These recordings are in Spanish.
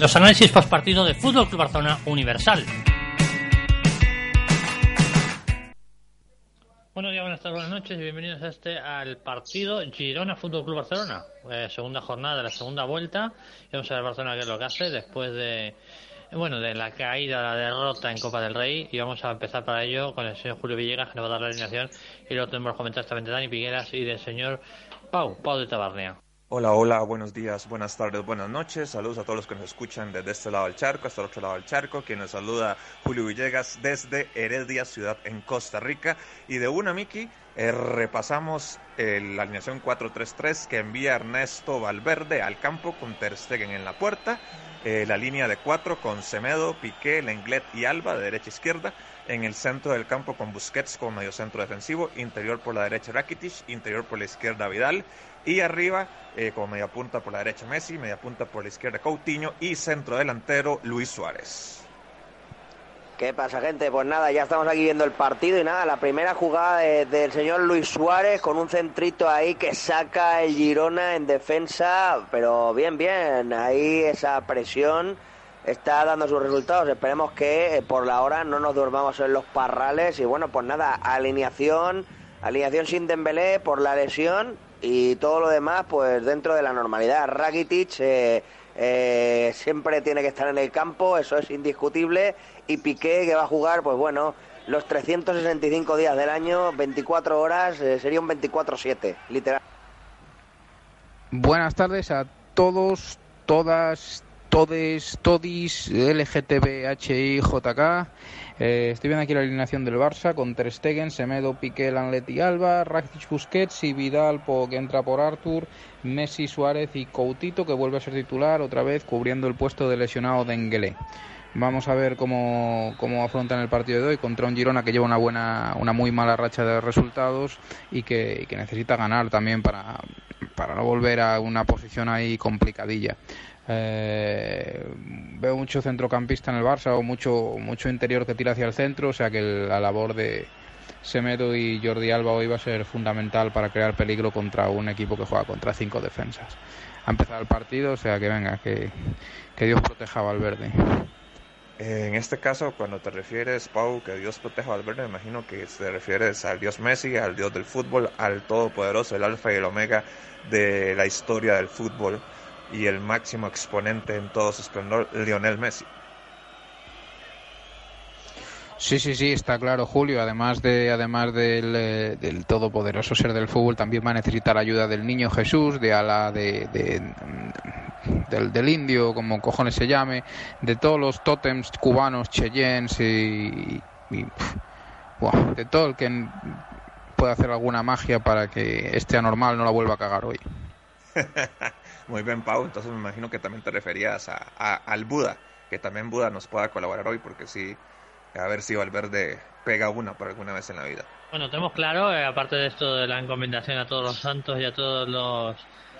Los análisis post partido de Fútbol Club Barcelona Universal. Buenos días, buenas tardes, buenas noches y bienvenidos a este al partido Girona Fútbol Club Barcelona. Eh, segunda jornada de la segunda vuelta. Y vamos a ver Barcelona qué es lo que hace después de bueno, de la caída, la derrota en Copa del Rey y vamos a empezar para ello con el señor Julio Villegas que nos va a dar la alineación y luego tenemos comentarios también de Dani Pigueras y del señor Pau, Pau de Tabarnea. Hola, hola, buenos días, buenas tardes, buenas noches. Saludos a todos los que nos escuchan desde este lado del charco hasta el otro lado del charco. Quien nos saluda Julio Villegas desde Heredia, ciudad en Costa Rica. Y de una, Miki, eh, repasamos la alineación 4-3-3 que envía Ernesto Valverde al campo con Ter Stegen en la puerta. Eh, la línea de cuatro con Semedo, Piqué, Lenglet y Alba de derecha a izquierda. En el centro del campo con Busquets como medio centro defensivo. Interior por la derecha Rakitic, interior por la izquierda Vidal. Y arriba, eh, como media punta por la derecha Messi, media punta por la izquierda Coutinho y centro delantero Luis Suárez. ¿Qué pasa, gente? Pues nada, ya estamos aquí viendo el partido y nada, la primera jugada del señor Luis Suárez con un centrito ahí que saca el Girona en defensa, pero bien, bien, ahí esa presión está dando sus resultados. Esperemos que eh, por la hora no nos durmamos en los parrales y bueno, pues nada, alineación, alineación sin Dembélé por la lesión y todo lo demás pues dentro de la normalidad. Rakitic eh, eh, siempre tiene que estar en el campo, eso es indiscutible y Piqué que va a jugar pues bueno los 365 días del año, 24 horas, eh, sería un 24-7, literal. Buenas tardes a todos, todas, todes, todis, LGTB, HI, JK. Eh, estoy viendo aquí la alineación del Barça con Ter Stegen, Semedo, Piqué, Lanlet y Alba, Rakitic, Busquets y Vidal que entra por Artur, Messi, Suárez y Coutito que vuelve a ser titular otra vez cubriendo el puesto de lesionado de Enguelé. Vamos a ver cómo, cómo afrontan el partido de hoy contra un Girona que lleva una buena, una muy mala racha de resultados y que, que necesita ganar también para, para no volver a una posición ahí complicadilla. Eh, veo mucho centrocampista en el Barça o mucho, mucho interior que tira hacia el centro, o sea que la labor de Semedo y Jordi Alba hoy va a ser fundamental para crear peligro contra un equipo que juega contra cinco defensas. Ha empezado el partido, o sea que venga, que, que Dios proteja a Valverde. En este caso, cuando te refieres, Pau, que Dios proteja a Valverde, me imagino que te refieres al Dios Messi, al Dios del fútbol, al Todopoderoso, el Alfa y el Omega de la historia del fútbol y el máximo exponente en todo su esplendor, Lionel Messi. Sí, sí, sí, está claro, Julio. Además de, además del, eh, del, todopoderoso ser del fútbol, también va a necesitar ayuda del niño Jesús, de ala de, del, del, indio, como cojones se llame, de todos los tótems cubanos, cheyennes y, y de todo el que pueda hacer alguna magia para que este anormal no la vuelva a cagar hoy. Muy bien, Pau. Entonces me imagino que también te referías a, al Buda, que también Buda nos pueda colaborar hoy, porque sí, a ver si Valverde pega una por alguna vez en la vida. Bueno, tenemos claro, eh, aparte de esto de la encomendación a todos los santos y a todas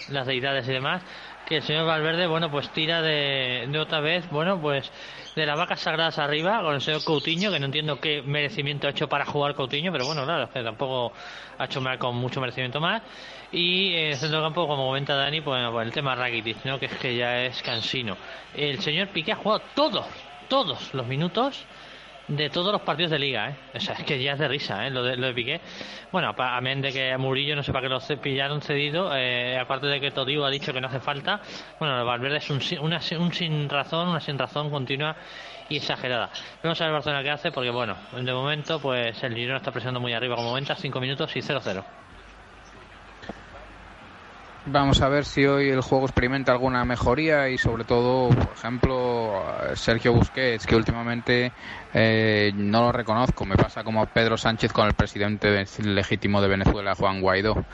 las deidades y demás, que el señor Valverde, bueno, pues tira de, de otra vez, bueno, pues de las vacas sagradas arriba con el señor Coutinho, que no entiendo qué merecimiento ha hecho para jugar Coutinho, pero bueno, claro, que tampoco ha hecho mal con mucho merecimiento más. Y en el centro campo, como comenta Dani, pues, pues el tema Rakitic, ¿no? que es que ya es cansino. El señor Piqué ha jugado todos, todos los minutos de todos los partidos de liga, ¿eh? O sea, es que ya es de risa, ¿eh? Lo de, lo de Piqué. Bueno, a menos de que Murillo no sepa que lo pillaron cedido, eh, aparte de que Todibo ha dicho que no hace falta, bueno, Valverde es un, una, un sin razón, una sin razón continua y exagerada. Vamos a ver Barcelona qué hace, porque bueno, de momento, pues el Girona está presionando muy arriba, como momento, 5 minutos y 0-0. Vamos a ver si hoy el juego experimenta alguna mejoría y sobre todo, por ejemplo, Sergio Busquets, que últimamente eh, no lo reconozco, me pasa como Pedro Sánchez con el presidente legítimo de Venezuela, Juan Guaidó.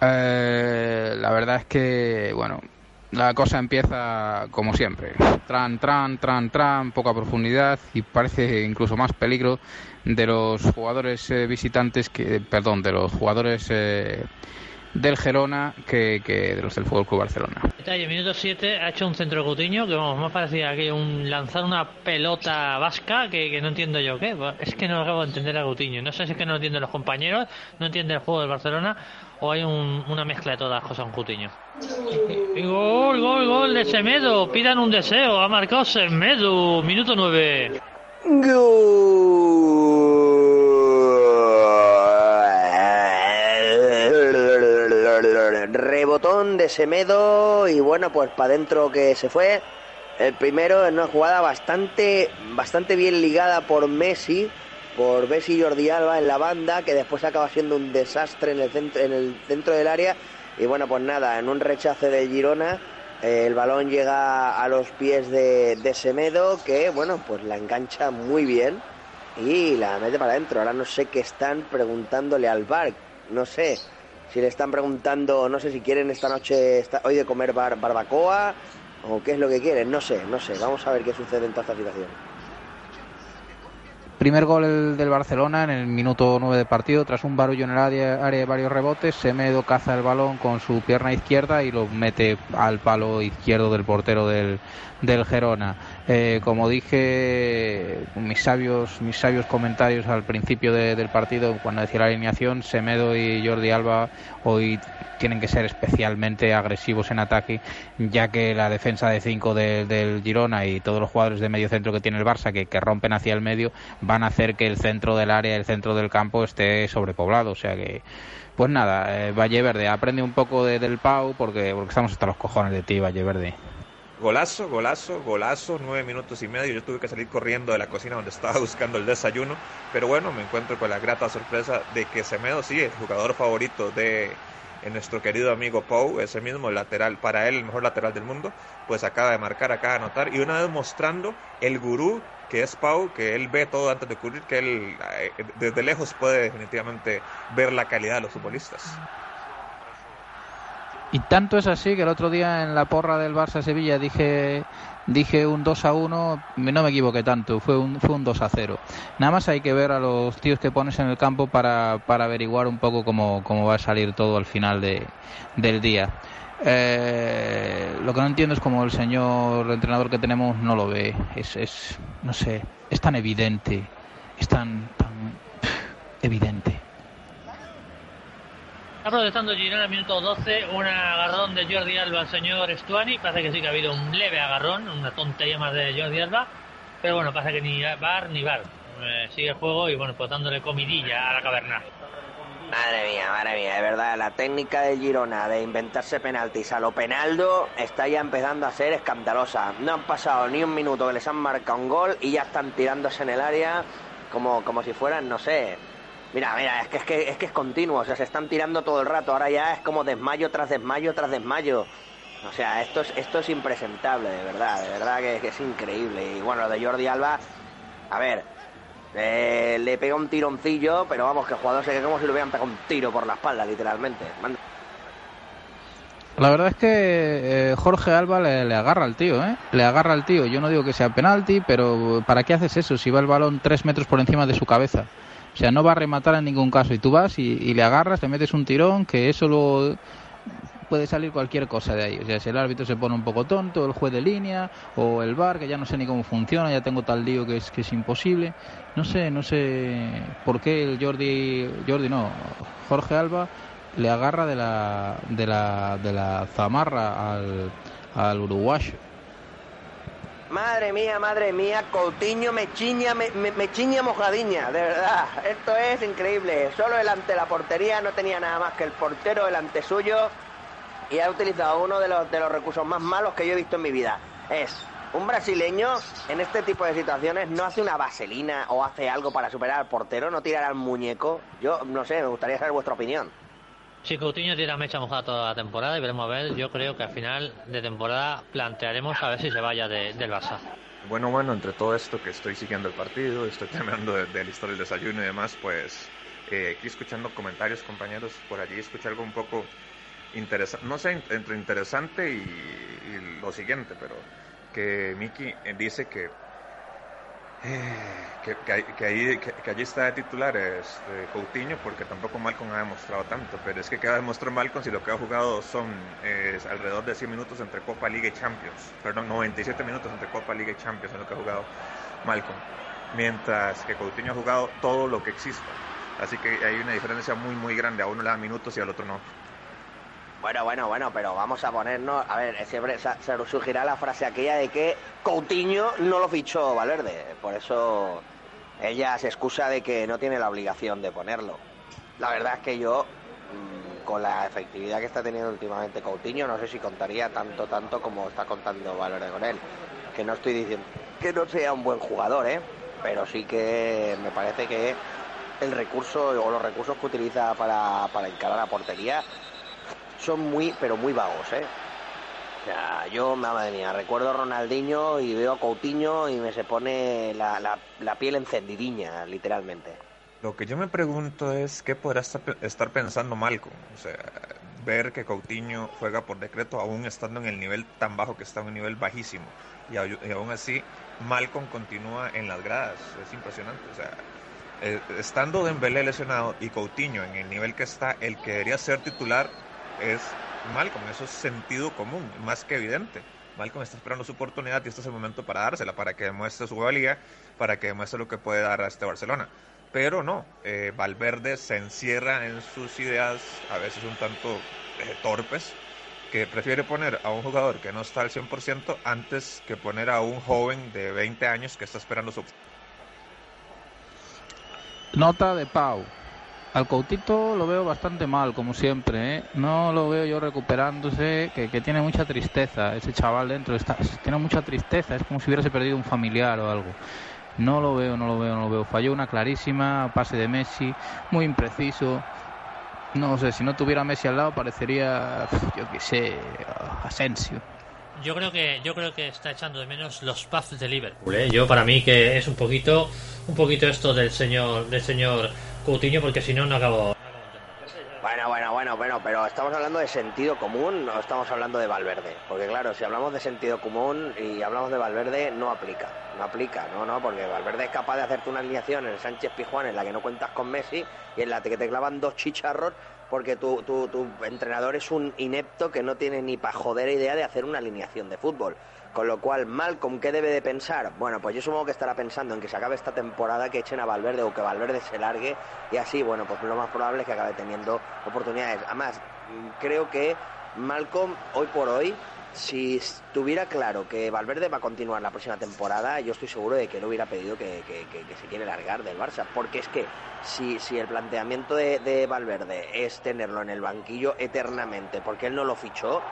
Eh, la verdad es que, bueno, la cosa empieza como siempre, tran, tran, tran, tran, poca profundidad y parece incluso más peligro de los jugadores eh, visitantes que, perdón, de los jugadores del Gerona que, que, de los del Fútbol Club Barcelona. Detalle, minuto 7 ha hecho un centro Coutinho que vamos, más parecía que un lanzar una pelota vasca que, que, no entiendo yo qué. Es que no acabo de entender a Coutinho. No sé si es que no lo entienden los compañeros, no entiende el juego del Barcelona o hay un, una mezcla de todas las cosas con Coutinho. Gol, gol, gol de Semedo. Pidan un deseo. Ha marcado Semedo. Minuto 9. Rebotón de Semedo y bueno, pues para adentro que se fue. El primero en una jugada bastante, bastante bien ligada por Messi, por Messi y Jordi Alba en la banda, que después acaba siendo un desastre en el centro, en el centro del área. Y bueno, pues nada, en un rechace de Girona, eh, el balón llega a los pies de, de Semedo, que bueno, pues la engancha muy bien y la mete para adentro. Ahora no sé qué están preguntándole al bar, no sé si le están preguntando, no sé si quieren esta noche, hoy de comer bar- barbacoa o qué es lo que quieren, no sé, no sé. Vamos a ver qué sucede en toda esta situación. Primer gol el del Barcelona en el minuto 9 de partido, tras un barullo en el área, área de varios rebotes, Semedo caza el balón con su pierna izquierda y lo mete al palo izquierdo del portero del, del Gerona. Eh, como dije, mis sabios, mis sabios comentarios al principio de- del partido, cuando decía la alineación, Semedo y Jordi Alba hoy tienen que ser especialmente agresivos en ataque, ya que la defensa de 5 del Girona y todos los jugadores de medio centro que tiene el Barça, que, rompen hacia el medio, van a hacer que el centro del área, el centro del campo esté sobrepoblado. O sea que, pues nada, eh, Valle Verde, aprende un poco de, del Pau, porque, porque estamos hasta los cojones de ti, Valle Verde. Golazo, golazo, golazo, nueve minutos y medio. Yo tuve que salir corriendo de la cocina donde estaba buscando el desayuno. Pero bueno, me encuentro con la grata sorpresa de que Semedo, sí, el jugador favorito de nuestro querido amigo Pau, ese mismo lateral, para él el mejor lateral del mundo, pues acaba de marcar, acaba de anotar. Y una vez mostrando el gurú que es Pau, que él ve todo antes de ocurrir, que él eh, desde lejos puede definitivamente ver la calidad de los futbolistas. Y tanto es así que el otro día en la porra del Barça Sevilla dije dije un 2 a 1, no me equivoqué tanto, fue un, fue un 2 a 0. Nada más hay que ver a los tíos que pones en el campo para, para averiguar un poco cómo, cómo va a salir todo al final de, del día. Eh, lo que no entiendo es cómo el señor entrenador que tenemos no lo ve. Es, es no sé, es tan evidente, es tan, tan evidente. Está protestando Girona, minuto 12, un agarrón de Jordi Alba al señor Estuani. Parece que sí que ha habido un leve agarrón, una tontería más de Jordi Alba. Pero bueno, pasa que ni bar ni bar. Eh, sigue el juego y bueno, pues dándole comidilla a la caverna. Madre mía, madre mía, de verdad, la técnica de Girona de inventarse penaltis a lo penaldo está ya empezando a ser escandalosa. No han pasado ni un minuto que les han marcado un gol y ya están tirándose en el área como, como si fueran, no sé. Mira, mira, es que, es que es que es continuo, o sea, se están tirando todo el rato, ahora ya es como desmayo tras desmayo tras desmayo. O sea, esto es, esto es impresentable, de verdad, de verdad que, que es increíble. Y bueno, lo de Jordi Alba, a ver, eh, le pega un tironcillo, pero vamos, que el jugador se queda como si le hubieran pegado un tiro por la espalda, literalmente. La verdad es que eh, Jorge Alba le, le agarra al tío, ¿eh? Le agarra al tío. Yo no digo que sea penalti, pero ¿para qué haces eso si va el balón tres metros por encima de su cabeza? O sea, no va a rematar en ningún caso. Y tú vas y, le agarras, le metes un tirón, que eso lo puede salir cualquier cosa de ahí. O sea, si el árbitro se pone un poco tonto, el juez de línea o el bar, que ya no sé ni cómo funciona, ya tengo tal lío que es que es imposible. No sé, no sé por qué el Jordi, Jordi no, Jorge Alba le agarra de la de la de la zamarra al, al uruguayo. Madre mía, madre mía, Coutinho me chiña, me, chiña mojadiña, de verdad. Esto es increíble. Solo delante de la portería no tenía nada más que el portero delante suyo y ha utilizado uno de los, de los recursos más malos que yo he visto en mi vida. Es un brasileño en este tipo de situaciones no hace una vaselina o hace algo para superar al portero, no tirar al muñeco. Yo no sé, me gustaría saber vuestra opinión. Si Coutinho tira mecha mojada toda la temporada y veremos a ver, yo creo que al final de temporada plantearemos a ver si se vaya de- del Barça. Bueno, bueno, entre todo esto que estoy siguiendo el partido, estoy terminando de, de listar el desayuno y demás, pues eh, aquí escuchando comentarios, compañeros, por allí escuché algo un poco interesante, no sé, entre interesante y, lo siguiente, pero que Miki dice que, eh, que, que, que ahí, que, allí está de titular este, Coutinho, porque tampoco Malcolm ha demostrado tanto, pero es que queda demostró Malcolm si lo que ha jugado son eh, alrededor de 100 minutos entre Copa, Liga y Champions, perdón, 97 minutos entre Copa, Liga y Champions es lo que ha jugado Malcolm, mientras que Coutinho ha jugado todo lo que exista, así que hay una diferencia muy muy grande, a uno le da minutos y al otro no. Bueno, bueno, bueno, pero vamos a ponernos. A ver, siempre se surgirá la frase aquella de que Coutinho no lo fichó Valverde. Por eso ella se excusa de que no tiene la obligación de ponerlo. La verdad es que yo, mm, con la efectividad que está teniendo últimamente Coutinho, no sé si contaría tanto, tanto como está contando Valverde con él. Que no estoy diciendo que no sea un buen jugador, ¿eh? Pero sí que me parece que el recurso o los recursos que utiliza para, para encarar la portería son muy, pero muy vagos, ¿eh? O sea, yo, madre mía, recuerdo a Ronaldinho y veo a Coutinho y me se pone la, la, piel encendidiña, literalmente. Lo que yo me pregunto es qué podrá estar pensando Malcolm. O sea, ver que Coutinho juega por decreto aún estando en el nivel tan bajo que está en un nivel bajísimo. Y, aún así, Malcolm continúa en las gradas. Es impresionante. O sea, eh, estando Dembélé lesionado y Coutinho en el nivel que está, el que debería ser titular es Malcolm, eso es sentido común, más que evidente. Malcolm está esperando su oportunidad y este es el momento para dársela, para que demuestre su valía, para que demuestre lo que puede dar a este Barcelona. Pero no, eh, Valverde se encierra en sus ideas, a veces un tanto eh, torpes, que prefiere poner a un jugador que no está al 100% antes que poner a un joven de 20 años que está esperando su... Nota de Pau. Al Coutito lo veo bastante mal, como siempre. ¿eh? No lo veo yo recuperándose, que, tiene mucha tristeza. Ese chaval dentro está, tiene mucha tristeza. Es como si hubiese perdido un familiar o algo. No lo veo, no lo veo, no lo veo. Falló una clarísima, pase de Messi, muy impreciso. No sé, si no tuviera Messi al lado parecería, yo qué sé, Asensio. Yo creo que yo creo que está echando de menos los puffs de Liverpool. ¿eh? Yo para mí que es un poquito un poquito esto del señor del señor Coutinho porque si no no acabo. Bueno, bueno, bueno, bueno, pero estamos hablando de sentido común, no estamos hablando de Valverde. Porque claro, si hablamos de sentido común y hablamos de Valverde, no aplica. No aplica, no, no, porque Valverde es capaz de hacerte una alineación en Sánchez Pijuán en la que no cuentas con Messi y en la que te clavan dos chicharros porque tu, tu, tu entrenador es un inepto que no tiene ni para joder idea de hacer una alineación de fútbol. Con lo cual, Malcolm, ¿qué debe de pensar? Bueno, pues yo supongo que estará pensando en que se acabe esta temporada, que echen a Valverde o que Valverde se largue y así, bueno, pues lo más probable es que acabe teniendo oportunidades. Además, creo que Malcolm, hoy por hoy, si estuviera claro que Valverde va a continuar la próxima temporada, yo estoy seguro de que él hubiera pedido que, se quiere largar del Barça. Porque es que si, si el planteamiento de Valverde es tenerlo en el banquillo eternamente, porque él no lo fichó,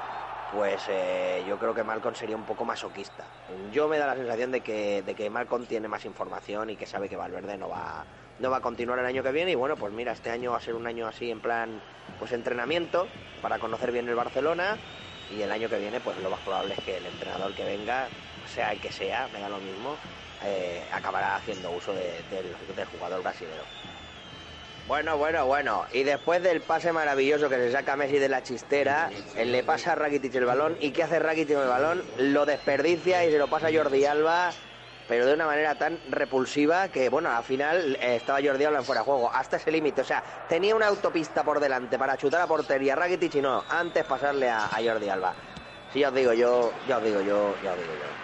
pues eh, yo creo que Malcolm sería un poco masoquista. Yo me da la sensación de que, de que Malcolm tiene más información y que sabe que Valverde no va, no va a continuar el año que viene y bueno, pues mira, este año va a ser un año así en plan pues entrenamiento para conocer bien el Barcelona y el año que viene pues lo más probable es que el entrenador que venga, sea el que sea, venga lo mismo, eh, acabará haciendo uso del jugador brasileño. Bueno, bueno, bueno. Y después del pase maravilloso que se saca Messi de la chistera, él le pasa a Rakitic el balón. ¿Y qué hace Rakitic con el balón? Lo desperdicia y se lo pasa a Jordi Alba, pero de una manera tan repulsiva que, bueno, al final eh, estaba Jordi Alba en fuera de juego. Hasta ese límite. O sea, tenía una autopista por delante para chutar a portería Rakitic y no, antes pasarle a, Jordi Alba. Sí, ya os digo yo, ya os digo yo, ya os digo yo.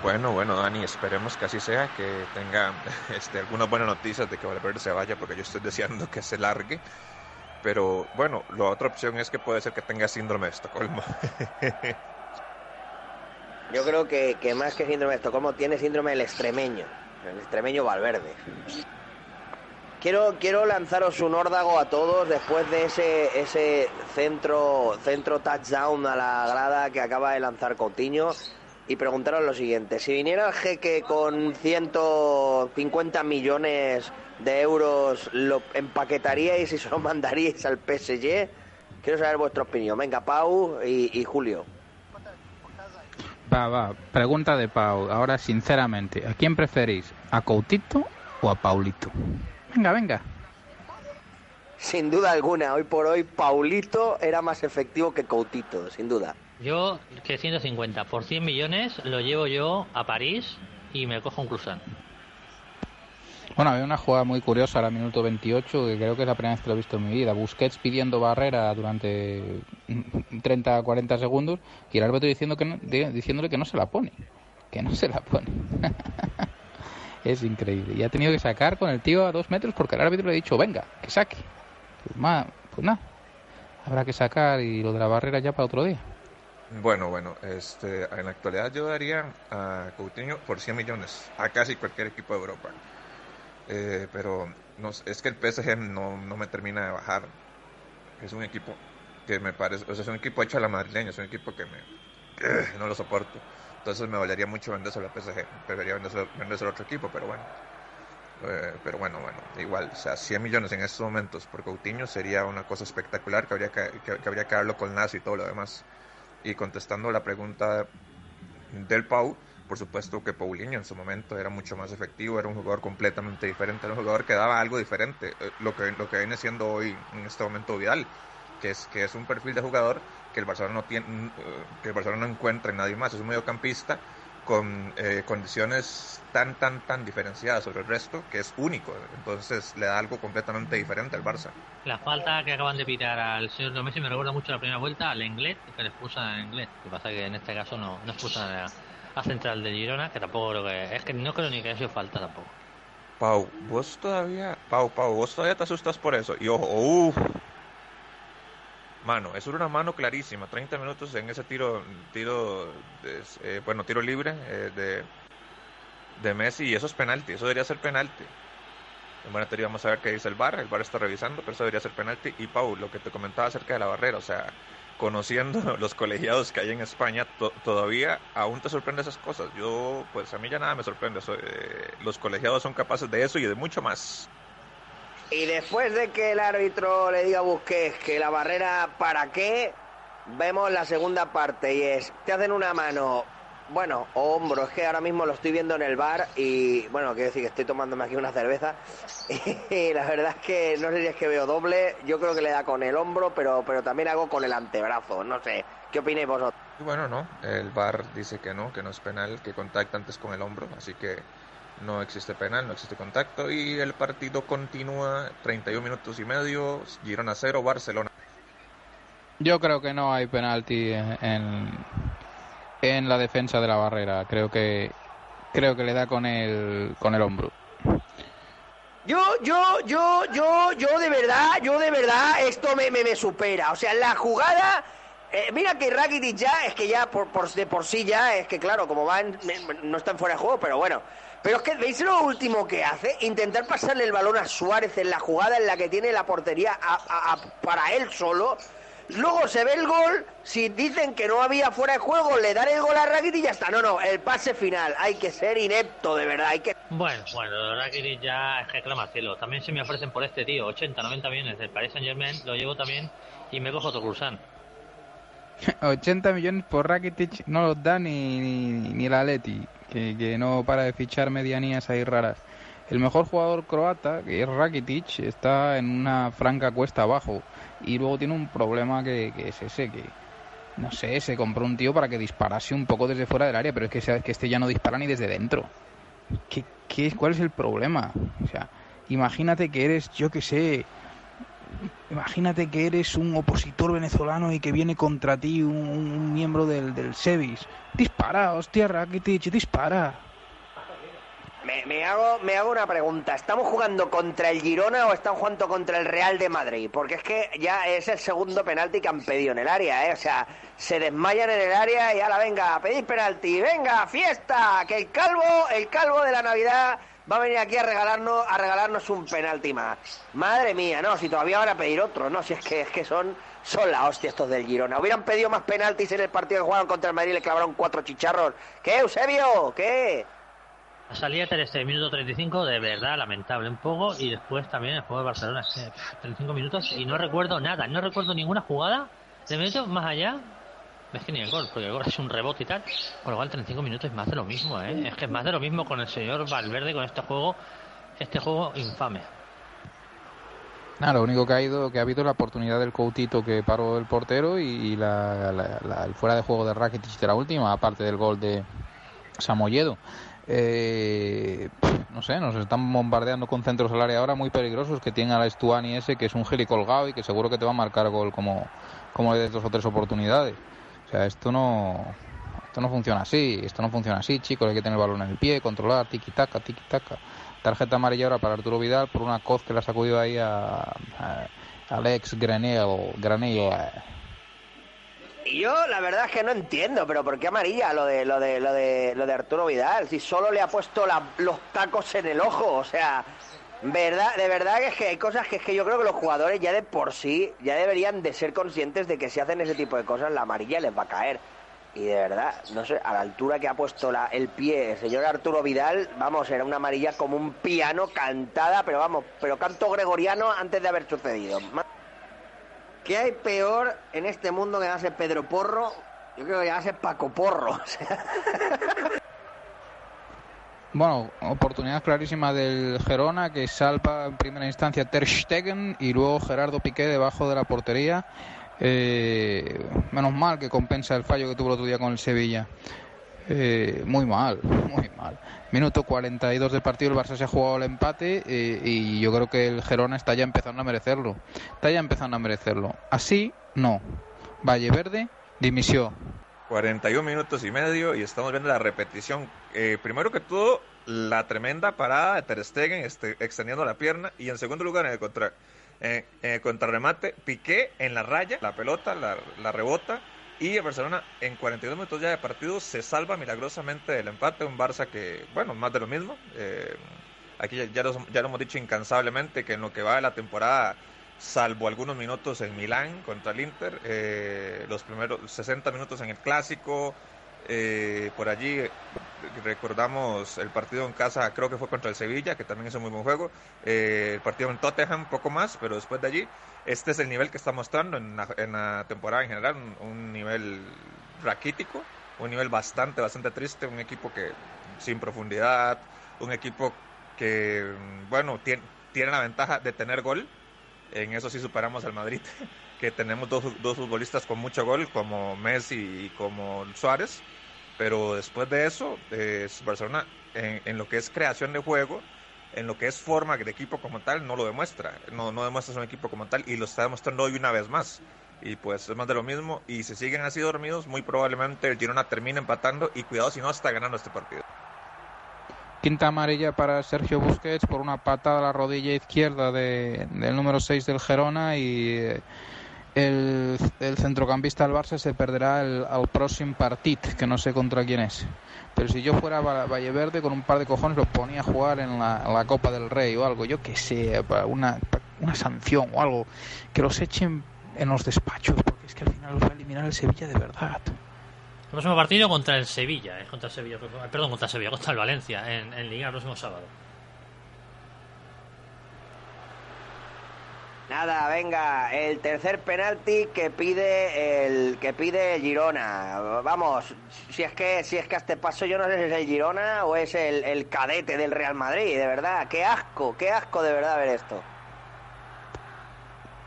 Bueno, bueno, Dani, esperemos que así sea, que tenga este, algunas buenas noticias de que Valverde se vaya, porque yo estoy deseando que se largue. Pero bueno, la otra opción es que puede ser que tenga síndrome de Estocolmo. Yo creo que, que, más que síndrome de Estocolmo tiene síndrome del extremeño, el extremeño Valverde. Quiero, quiero lanzaros un órdago a todos después de ese, ese centro, centro touchdown a la grada que acaba de lanzar Coutinho y preguntaron lo siguiente, si viniera el jeque con 150 millones de euros, ¿lo empaquetaríais y se lo mandaríais al PSG? Quiero saber vuestra opinión. Venga, Pau y, Julio. Va, va, pregunta de Pau. Ahora, sinceramente, ¿a quién preferís? ¿A Coutito o a Paulito? Venga, venga. Sin duda alguna, hoy por hoy, Paulito era más efectivo que Coutito, sin duda. Yo, que 150 por 100 millones, lo llevo yo a París y me cojo un cruzán. Bueno, había una jugada muy curiosa al minuto 28, que creo que es la primera vez que lo he visto en mi vida. Busquets pidiendo barrera durante 30 40 segundos y el árbitro diciendo que diciéndole que no se la pone. Que no se la pone. es increíble. Y ha tenido que sacar con el tío a dos metros porque el árbitro le ha dicho, venga, que saque. Pues, pues nada, habrá que sacar y lo de la barrera ya para otro día. Bueno, bueno, este, en la actualidad yo daría a Coutinho por 100 millones a casi cualquier equipo de Europa. Eh, pero no, es que el PSG no, no me termina de bajar. Es un equipo que me parece, o sea, es un equipo hecho a la madrileña, es un equipo que me no lo soporto. Entonces me valería mucho venderse a PSG. Preferiría venderse, a otro equipo, pero bueno. Eh, pero bueno, bueno, igual, o sea, 100 millones en estos momentos por Coutinho sería una cosa espectacular que habría que, que, habría que darlo con Nas y todo lo demás. Y contestando la pregunta del Pau, por supuesto que Paulinho en su momento era mucho más efectivo, era un jugador completamente diferente, era un jugador que daba algo diferente, eh, lo que, lo que viene siendo hoy en este momento Vidal, que es, que es un perfil de jugador que el Barcelona no tiene, eh, que el Barcelona no encuentra en nadie más, es un mediocampista con eh, condiciones tan, tan, tan diferenciadas sobre el resto que es único. Entonces le da algo completamente diferente al Barça. La falta que acaban de pitar al señor Messi me recuerda mucho la primera vuelta al inglés, que le expulsan en inglés. Lo que pasa es que en este caso no, no expulsan a, a, Central de Girona, que tampoco creo que. Es que no creo ni que haya sido falta tampoco. Pau, vos todavía. Pau, Pau, vos todavía te asustas por eso. Y ojo, uff Mano, es una mano clarísima, 30 minutos en ese tiro, tiro eh, bueno, tiro libre eh, de, de Messi y eso es penalti, eso debería ser penalti. En buena teoría vamos a ver qué dice el VAR, el VAR está revisando, pero eso debería ser penalti. Y Pau, lo que te comentaba acerca de la barrera, o sea, conociendo los colegiados que hay en España, todavía aún te sorprende esas cosas. Yo, pues a mí ya nada me sorprende, eh, los colegiados son capaces de eso y de mucho más. Y después de que el árbitro le diga a Busquets que la barrera para qué, vemos la segunda parte y es, te hacen una mano, bueno, o hombro, es que ahora mismo lo estoy viendo en el bar y, bueno, quiero decir que estoy tomándome aquí una cerveza. Y la verdad es que no sé si es que veo doble, yo creo que le da con el hombro, pero, pero también hago con el antebrazo, no sé, ¿qué opináis vosotros? Bueno, no, el bar dice que no, que no es penal, que contacta antes con el hombro, así que no existe penal, no existe contacto y el partido continúa 31 minutos y medio, Girona 0, Barcelona. Yo creo que no hay penalti en, en la defensa de la barrera, creo que creo que le da con el con el hombro. Yo, yo, yo, yo, yo de verdad, yo de verdad, esto me, me, me supera. O sea, la jugada eh, mira que Rakitic ya, es que ya por, por, de por sí ya, es que claro, como van, no están fuera de juego, pero bueno, pero es que, ¿veis lo último que hace? Intentar pasarle el balón a Suárez en la jugada en la que tiene la portería para él solo. Luego se ve el gol, si dicen que no había fuera de juego, le dan el gol a Rakitic y ya está. No, no, el pase final. Hay que ser inepto, de verdad. Hay que... Bueno, bueno, Rakitic ya es que clama cielo. También se me ofrecen por este tío 80, 90 millones del Paris Saint Germain, lo llevo también y me cojo otro cruzán. 80 millones por Rakitic no los da ni, ni, ni la Leti que, no para de fichar medianías ahí raras. El mejor jugador croata, que es Rakitic, está en una franca cuesta abajo. Y luego tiene un problema que, es ese, que no sé, se compró un tío para que disparase un poco desde fuera del área, pero es que, que este ya no dispara ni desde dentro. ¿Qué, qué, ¿Cuál es el problema? O sea, imagínate que eres, yo que sé, imagínate que eres un opositor venezolano y que viene contra ti un, miembro del, del SEBIS. Dispara, hostia, Rakitic, dispara. Me, hago, me hago una pregunta. ¿Estamos jugando contra el Girona o están jugando contra el Real de Madrid? Porque es que ya es el segundo penalti que han pedido en el área, ¿eh? O sea, se desmayan en el área y ahora venga, pedid penalti, venga, fiesta, que el calvo, el calvo de la Navidad va a venir aquí a regalarnos, a regalarnos un penalti más. Madre mía, no, si todavía van a pedir otro, no, si es que es que son, son la hostia estos del Girona. Hubieran pedido más penaltis en el partido que jugaron contra el Madrid y le clavaron cuatro chicharros. ¿Qué, Eusebio? ¿Qué? La salida de este minuto 35, de verdad lamentable un poco. Y después también el juego de Barcelona, 35 minutos. Y no recuerdo nada, no recuerdo ninguna jugada de minutos más allá es que ni el gol, porque el gol es un rebote y tal. Con lo cual 35 minutos es más de lo mismo, ¿eh? Es que es más de lo mismo con el señor Valverde con este juego, este juego infame. Nada, lo único que ha ido, que ha habido la oportunidad del Coutito que paró el portero y, la, el fuera de juego de Rakitic de la última, aparte del gol de Samoyedo. Eh, no sé, nos están bombardeando con centros al área ahora muy peligrosos que tienen a la Estuani ese que es un geli colgado y que seguro que te va a marcar gol como, como de dos o tres oportunidades sea, esto no, esto no funciona así, esto no funciona así, chicos, hay que tener el balón en el pie, controlar, tiki-taka, tiki-taka. Tarjeta amarilla ahora para Arturo Vidal por una coz que le ha sacudido ahí a, Alex Granel, Granel. Yo la verdad es que no entiendo, pero ¿por qué amarilla lo de lo de lo de lo de Arturo Vidal? Si solo le ha puesto los tacos en el ojo, o sea, verdad, de verdad que es que hay cosas que es que yo creo que los jugadores ya de por sí ya deberían de ser conscientes de que si hacen ese tipo de cosas la amarilla les va a caer. Y de verdad, no sé, a la altura que ha puesto la, el pie el señor Arturo Vidal, vamos, era una amarilla como un piano cantada, pero vamos, pero canto gregoriano antes de haber sucedido. ¿Qué hay peor en este mundo que llamarse Pedro Porro? Yo creo que llamarse Paco Porro. Bueno, oportunidad clarísima del Gerona que salva en primera instancia Ter Stegen y luego Gerardo Piqué debajo de la portería. Eh, menos mal que compensa el fallo que tuvo el otro día con el Sevilla. Eh, muy mal, muy mal. Minuto 42 del partido, el Barça se ha jugado el empate eh, y yo creo que el Gerona está ya empezando a merecerlo. Está ya empezando a merecerlo. Así, no. Valle Verde, dimisión. 41 minutos y medio y estamos viendo la repetición. Eh, primero que todo, la tremenda parada de Ter Stegen este, extendiendo la pierna y en segundo lugar en el contra, eh, contrarremate, Piqué en la raya, la pelota, la, rebota y el Barcelona en 42 minutos ya de partido se salva milagrosamente del empate. Un Barça que, bueno, más de lo mismo. Eh, aquí ya, ya, lo, hemos dicho incansablemente que en lo que va de la temporada, salvo algunos minutos en Milán contra el Inter, eh, los primeros 60 minutos en el Clásico, eh, por allí recordamos el partido en casa, creo que fue contra el Sevilla, que también es un muy buen juego. Eh, el partido en Tottenham, poco más, pero después de allí, este es el nivel que está mostrando en la, en la temporada en general, un, un, nivel raquítico, un nivel bastante, bastante triste, un equipo que sin profundidad, un equipo que, bueno, tiene, tiene la ventaja de tener gol. En eso sí superamos al Madrid, que tenemos dos, dos futbolistas con mucho gol, como Messi y como Suárez pero después de eso, eh, Barcelona en, lo que es creación de juego, en lo que es forma de equipo como tal, no lo demuestra. No, no demuestra un equipo como tal y lo está demostrando hoy una vez más. Y pues es más de lo mismo. Y si siguen así dormidos, muy probablemente el Girona termine empatando y cuidado si no está ganando este partido. Quinta amarilla para Sergio Busquets por una patada a la rodilla izquierda de, del número 6 del Gerona y... Eh, el, centrocampista del Barça se perderá al próximo partido, que no sé contra quién es. Pero si yo fuera Valleverde con un par de cojones lo ponía a jugar en la, en la Copa del Rey o algo, yo que sé, una, una sanción o algo, que los echen en los despachos, porque es que al final los va a eliminar el Sevilla de verdad. Próximo partido contra el Sevilla, eh, contra el Sevilla, perdón, contra el Sevilla, contra el Valencia, en, en Liga el próximo sábado. Nada, venga, el tercer penalti que pide el que pide Girona. Vamos, si es que si es que a este paso yo no sé si es el Girona o es el, el cadete del Real Madrid, de verdad, qué asco, qué asco de verdad ver esto.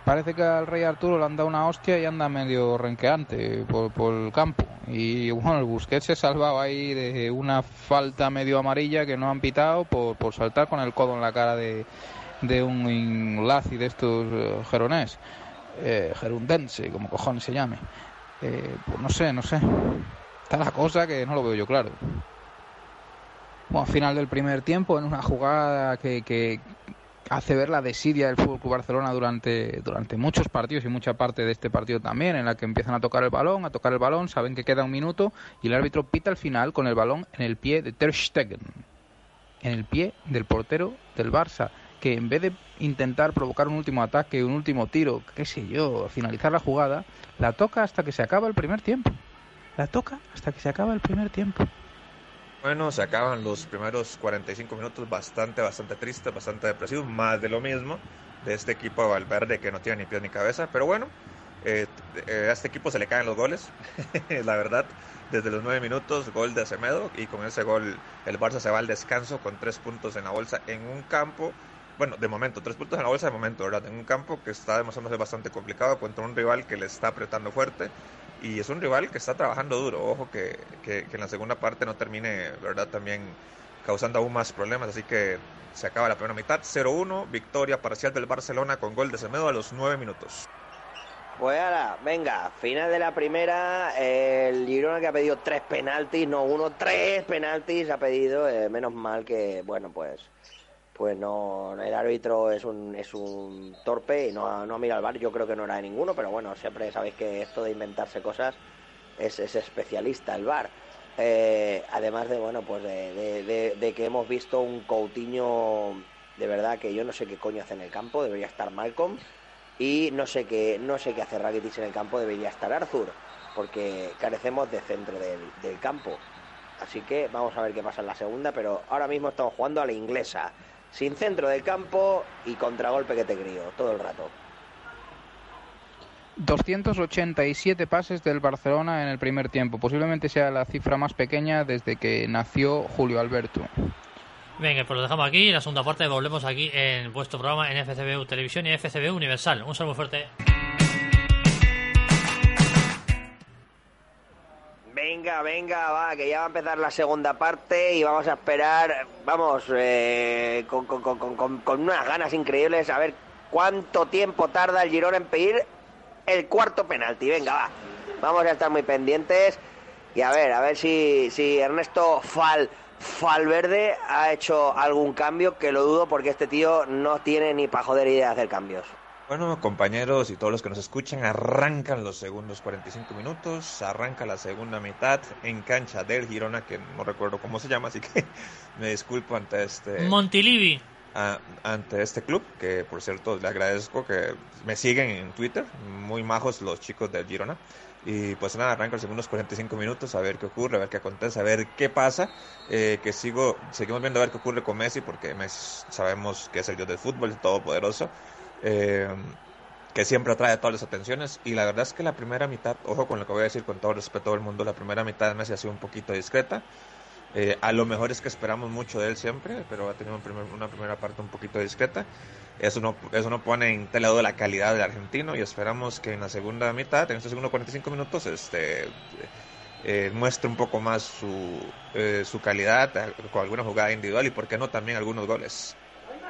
Parece que al Rey Arturo le han dado una hostia y anda medio renqueante por, por el campo. Y bueno, el Busquets se salvaba ahí de una falta medio amarilla que no han pitado por, por saltar con el codo en la cara de, de un enlace de estos geronés, eh, gerundense, como cojones se llame. Eh, pues no sé, no sé. Está la cosa que no lo veo yo claro. Bueno, final del primer tiempo, en una jugada que, que hace ver la desidia del Fútbol Barcelona durante, durante muchos partidos y mucha parte de este partido también, en la que empiezan a tocar el balón, a tocar el balón, saben que queda un minuto y el árbitro pita al final con el balón en el pie de Ter Stegen, en el pie del portero del Barça que en vez de intentar provocar un último ataque, un último tiro, qué sé yo, finalizar la jugada, la toca hasta que se acaba el primer tiempo. La toca hasta que se acaba el primer tiempo. Bueno, se acaban los primeros 45 minutos bastante, bastante tristes, bastante depresivos, más de lo mismo de este equipo de Valverde que no tiene ni pies ni cabeza, pero bueno, eh, a este equipo se le caen los goles, la verdad, desde los 9 minutos, gol de Acemedo, y con ese gol el Barça se va al descanso con 3 puntos en la bolsa en un campo bueno, de momento, tres puntos en la bolsa de momento, ¿verdad? En un campo que está demostrándose bastante complicado contra un rival que le está apretando fuerte y es un rival que está trabajando duro. Ojo que, que, en la segunda parte no termine, ¿verdad? También causando aún más problemas, así que se acaba la primera mitad. 0-1, victoria parcial del Barcelona con gol de Semedo a los 9 minutos. Pues ahora, venga, final de la primera, el Girona que ha pedido tres penaltis, no uno, tres penaltis ha pedido, eh, menos mal que, bueno, pues pues no, el árbitro es un, es un torpe y no, no mira al bar, yo creo que no era de ninguno, pero bueno, siempre sabéis que esto de inventarse cosas es, es especialista el bar. Eh, además de, bueno, pues de, de, que hemos visto un Coutinho de verdad que yo no sé qué coño hace en el campo, debería estar Malcolm y no sé qué, no sé qué hace Rakitic en el campo, debería estar Arthur, porque carecemos de centro del, del campo. Así que vamos a ver qué pasa en la segunda, pero ahora mismo estamos jugando a la inglesa sin centro del campo y contragolpe que te crío todo el rato. 287 pases del Barcelona en el primer tiempo. Posiblemente sea la cifra más pequeña desde que nació Julio Alberto. Venga, pues lo dejamos aquí. La segunda parte volvemos aquí en vuestro programa en FCBU Televisión y FCBU Universal. Un saludo fuerte. Venga, venga, va, que ya va a empezar la segunda parte y vamos a esperar, vamos, eh, con, con, unas ganas increíbles a ver cuánto tiempo tarda el Girón en pedir el cuarto penalti. Venga, va, vamos a estar muy pendientes y a ver, a ver si, si Ernesto Fal, Falverde ha hecho algún cambio, que lo dudo porque este tío no tiene ni para joder idea de hacer cambios. Bueno, compañeros y todos los que nos escuchan, arrancan los segundos 45 minutos, arranca la segunda mitad en cancha del Girona, que no recuerdo cómo se llama, así que me disculpo ante este... Montilivi. ante este club, que por cierto le agradezco que me siguen en Twitter, muy majos los chicos del Girona. Y pues nada, arranca los segundos 45 minutos a ver qué ocurre, a ver qué acontece, a ver qué pasa. Eh, que sigo, seguimos viendo a ver qué ocurre con Messi, porque Messi sabemos que es el dios del fútbol, el todopoderoso eh, que siempre atrae todas las atenciones. Y la verdad es que la primera mitad, ojo con lo que voy a decir con todo respeto del mundo, la primera mitad de Messi ha sido un poquito discreta. Eh, a lo mejor es que esperamos mucho de él siempre, pero ha tenido una primera parte un poquito discreta. Eso no, eso no pone en tela de la calidad del argentino y esperamos que en la segunda mitad, en estos segundos 45 minutos, este, eh, muestre un poco más su, eh, su calidad con alguna jugada individual y, por qué no, también algunos goles.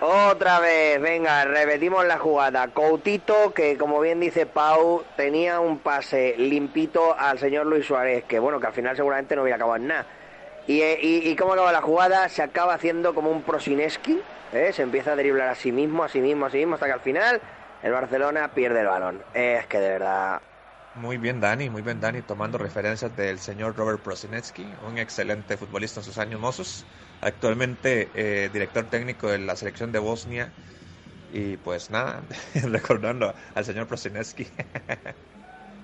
Otra vez, venga, repetimos la jugada. Coutito, que como bien dice Pau, tenía un pase limpito al señor Luis Suárez, que bueno, que al final seguramente no hubiera acabado en nada. Y, y, y cómo acaba la jugada, se acaba haciendo como un Prosineski, ¿eh? se empieza a driblar a sí mismo, a sí mismo, a sí mismo, hasta que al final el Barcelona pierde el balón. Es que de verdad muy bien Dani, muy bien Dani, tomando referencias del señor Robert Prosinecki, un excelente futbolista en sus años mozos, actualmente eh, director técnico de la selección de Bosnia y pues nada, recordando al señor Prosinecki.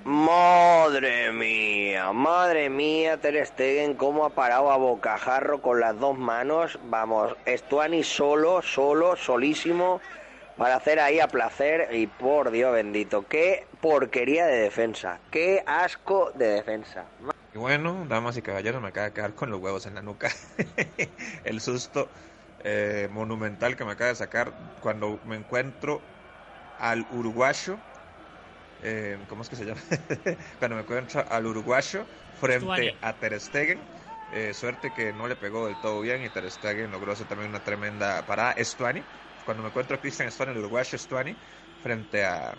Madre mía, madre mía, Ter Stegen, cómo ha parado a bocajarro con las dos manos. Vamos, Estuani solo, solo, solísimo para hacer ahí a placer y por Dios bendito, qué porquería de defensa, qué asco de defensa. Y bueno, damas y caballeros, me acaba de quedar con los huevos en la nuca. El susto eh, monumental que me acaba de sacar cuando me encuentro al uruguayo, eh, ¿cómo es que se llama? cuando me encuentro al uruguayo frente a Ter Stegen. Eh, suerte que no le pegó del todo bien y Ter Stegen logró hacer también una tremenda parada. Estuani, cuando me encuentro a Christian Stuani, el uruguayo Stuani, frente a,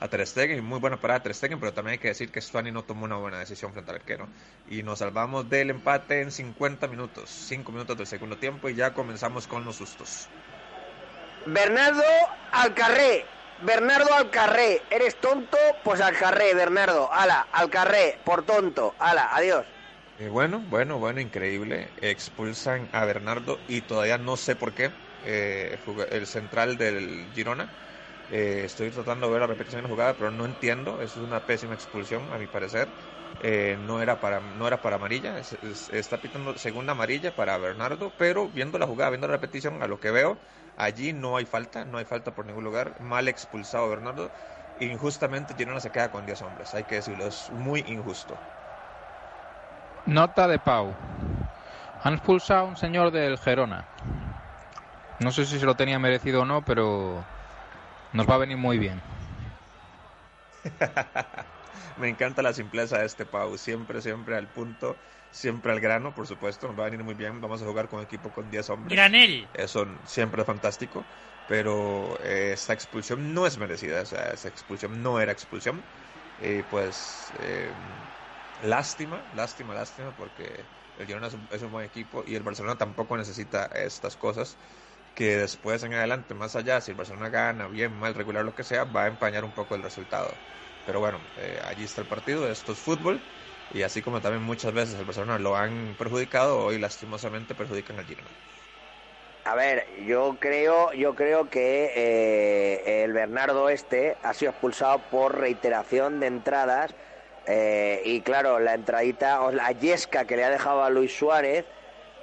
a Ter Stegen, muy buena parada Ter Stegen, pero también hay que decir que Stuani no tomó una buena decisión frente al arquero. Y nos salvamos del empate en 50 minutos, 5 minutos del segundo tiempo y ya comenzamos con los sustos. Bernardo Alcarré, Bernardo Alcarré, eres tonto, pues Alcarré, Bernardo, ala, Alcarré, por tonto, ala, adiós. Eh, bueno, bueno, bueno, increíble. Expulsan a Bernardo y todavía no sé por qué eh, el central del Girona. Eh, estoy tratando de ver la repetición de la jugada, pero no entiendo. Es una pésima expulsión, a mi parecer. Eh, no, era para, no era para amarilla. está pitando segunda amarilla para Bernardo, pero viendo la jugada, viendo la repetición, a lo que veo, allí no hay falta, no hay falta por ningún lugar. Mal expulsado Bernardo. Injustamente Girona se queda con 10 hombres, hay que decirlo, es muy injusto. Nota de Pau. Han expulsado a un señor del Gerona. No sé si se lo tenía merecido o no, pero nos va a venir muy bien. Me encanta la simpleza de este Pau, siempre, siempre al punto, siempre al grano, por supuesto, nos va a venir muy bien, vamos a jugar con equipo con 10 hombres. Granel. Eso siempre es fantástico, pero eh, esta expulsión no es merecida, o sea, esa expulsión no era expulsión. Y pues, eh, lástima, lástima, lástima, porque el Girona es un buen equipo y el Barcelona tampoco necesita estas cosas que después en adelante, más allá, si el Barcelona gana, bien, mal, regular, lo que sea, va a empañar un poco el resultado. Pero bueno, eh, allí está el partido, esto es fútbol, y así como también muchas veces el Barcelona lo han perjudicado, hoy lastimosamente perjudican al Girona. A ver, yo creo, yo creo que eh, el Bernardo este ha sido expulsado por reiteración de entradas eh, y claro, la entradita o la yesca que le ha dejado a Luis Suárez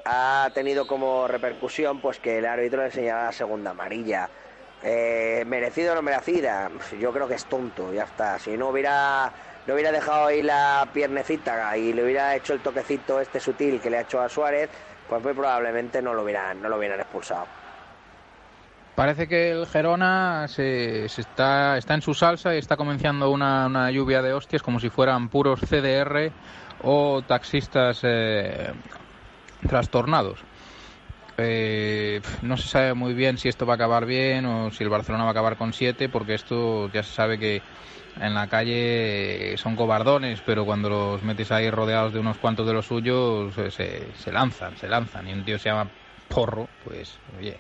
ha tenido como repercusión pues que el árbitro le señala la segunda amarilla. Eh, ¿Merecido o no merecida? Yo creo que es tonto, ya está. Si no hubiera, no hubiera dejado ahí la piernecita y le hubiera hecho el toquecito este sutil que le ha hecho a Suárez, pues muy probablemente no lo hubieran, no lo hubieran expulsado. Parece que el Gerona se, está, está en su salsa y está comenzando una, lluvia de hostias como si fueran puros CDR o taxistas eh, trastornados. Eh, no se sabe muy bien si esto va a acabar bien o si el Barcelona va a acabar con siete, porque esto ya se sabe que en la calle son cobardones, pero cuando los metes ahí rodeados de unos cuantos de los suyos, eh, se, se lanzan, se lanzan. Y un tío se llama Porro, pues, oye,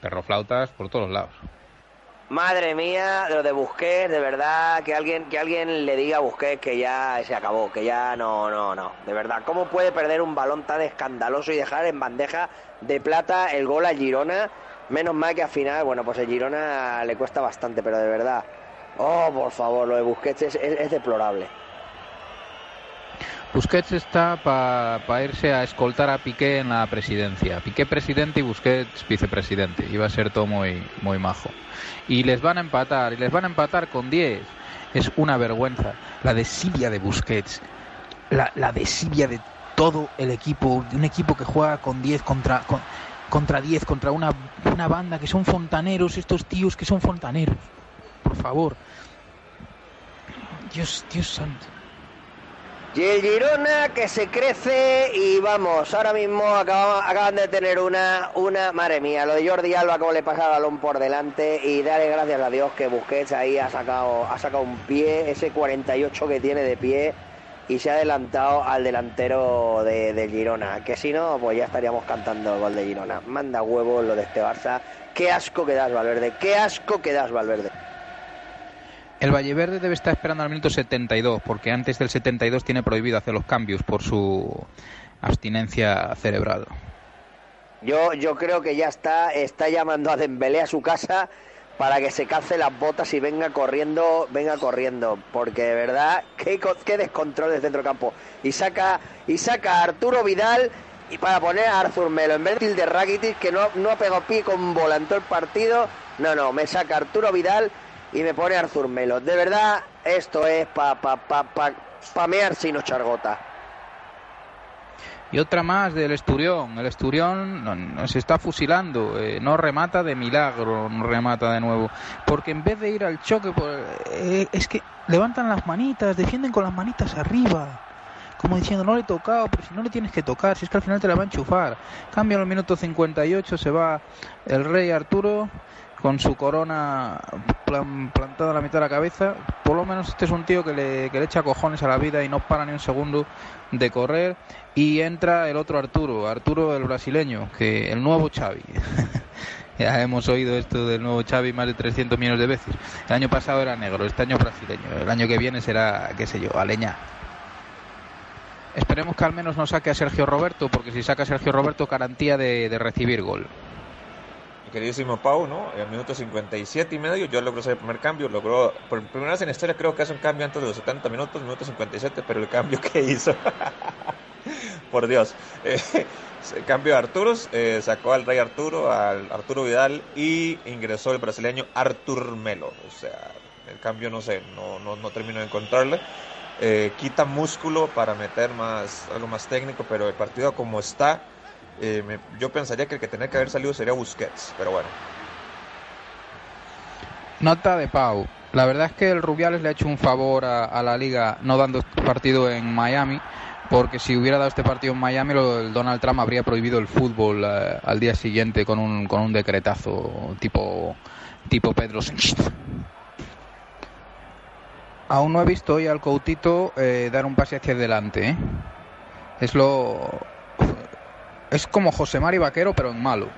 perroflautas por todos lados. Madre mía, lo de Busquets, de verdad, que alguien, que alguien le diga a Busquets que ya se acabó, que ya no, no, no, de verdad. ¿Cómo puede perder un balón tan escandaloso y dejar en bandeja de plata el gol a Girona? Menos mal que al final, bueno, pues el Girona le cuesta bastante, pero de verdad. Oh, por favor, lo de Busquets es deplorable. Busquets está para irse a escoltar a Piqué en la presidencia. Piqué presidente y Busquets vicepresidente. Iba a ser todo muy, muy majo. Y les van a empatar, y les van a empatar con 10. Es una vergüenza. La desidia de Busquets, la, la desidia de todo el equipo, un equipo que juega con 10 contra, contra 10, contra una, una banda que son fontaneros, estos tíos que son fontaneros. Por favor. Dios, Dios santo. Y el Girona que se crece y vamos, ahora mismo acaban, de tener una, una, madre mía, lo de Jordi Alba como le pasa el balón por delante y darle gracias a Dios que Busquets ahí ha sacado, ha sacado un pie, ese 48 que tiene de pie y se ha adelantado al delantero de, Girona, que si no, pues ya estaríamos cantando el gol de Girona. Manda huevo lo de este Barça, qué asco que das Valverde, qué asco que das Valverde. El Valleverde debe estar esperando al minuto 72, porque antes del 72 tiene prohibido hacer los cambios por su abstinencia cerebral. Yo, yo creo que ya está, está llamando a Dembélé a su casa para que se calce las botas y venga corriendo, venga corriendo, porque de verdad, qué, qué descontrol del centrocampo. Y saca, y saca a Arturo Vidal y para poner a Arthur Melo en vez de Rakitic, que no, no ha pegado pie con todo el partido. No, no, me saca Arturo Vidal y me pone Arthur Melo. De verdad, esto es pa, pa, pa, pa, pamear sino chargota. Y otra más del Esturión. El Esturión nos está fusilando. Eh, no remata de milagro, no remata de nuevo. Porque en vez de ir al choque, pues, eh, es que levantan las manitas, defienden con las manitas arriba. Como diciendo, no le he tocado, pero si no le tienes que tocar, si es que al final te la va a enchufar. Cambia en el minuto 58, se va el rey Arturo con su corona plantada a la mitad de la cabeza. Por lo menos este es un tío que le, que le echa cojones a la vida y no para ni un segundo de correr. Y entra el otro Arturo, Arturo el brasileño, que el nuevo Xavi. ya hemos oído esto del nuevo Xavi más de 300 millones de veces. El año pasado era negro, este año brasileño. El año que viene será, qué sé yo, aleña. Esperemos que al menos no saque a Sergio Roberto, porque si saca a Sergio Roberto, garantía de, de recibir gol queridísimo Pau, ¿no? En minuto 57 y medio yo logró hacer el primer cambio, logró, por primera vez en la historia creo que hace un cambio antes de los 70 minutos, minuto 57, pero el cambio que hizo, por Dios, eh, cambio de Arturo, eh, sacó al rey Arturo, al Arturo Vidal y ingresó el brasileño Artur Melo, o sea, el cambio no sé, no, no, no termino de encontrarle. Eh, quita músculo para meter más algo más técnico, pero el partido como está, eh, yo pensaría que el que tenía que haber salido sería Busquets, pero bueno. Nota de Pau. La verdad es que el Rubiales le ha hecho un favor a, la liga no dando este partido en Miami, porque si hubiera dado este partido en Miami, el Donald Trump habría prohibido el fútbol eh, al día siguiente con un, con un decretazo tipo, tipo Pedro Sánchez. Aún no he visto hoy al Coutito eh, dar un pase hacia adelante. Es lo, es como José Mari Vaquero, pero en malo.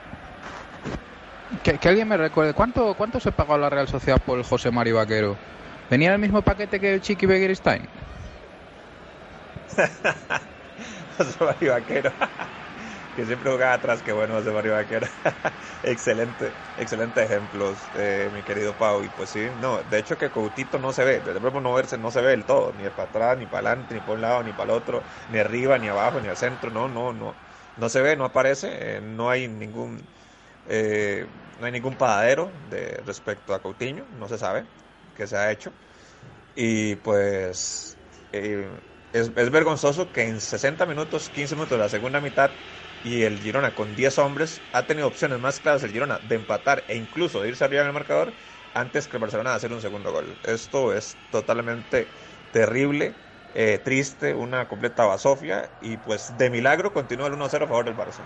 Que, alguien me recuerde, ¿cuánto, ¿cuánto se pagó la Real Sociedad por el José Mario Vaquero? ¿Venía en el mismo paquete que el Chiqui Begiristain? José Mario Vaquero. que siempre jugaba atrás, que bueno José Mario Vaquero. excelente, excelente ejemplos, eh, mi querido Pau. Y pues sí, no, de hecho que Coutito no se ve, desde no verse, no se ve del todo, ni para atrás, ni para adelante, ni para un lado, ni para el otro, ni arriba, ni abajo, ni al centro, no, no, no, no se ve, no aparece, eh, no hay ningún, eh, no hay ningún paradero de respecto a Coutinho, no se sabe que se ha hecho. Y pues es, es vergonzoso que en 60 minutos, 15 minutos de la segunda mitad, y el Girona con 10 hombres ha tenido opciones más claras el Girona de empatar e incluso de irse arriba en el marcador antes que el Barcelona de hacer un segundo gol. Esto es totalmente terrible, eh, triste, una completa basofia y pues de milagro continúa el 1-0 a favor del Barça.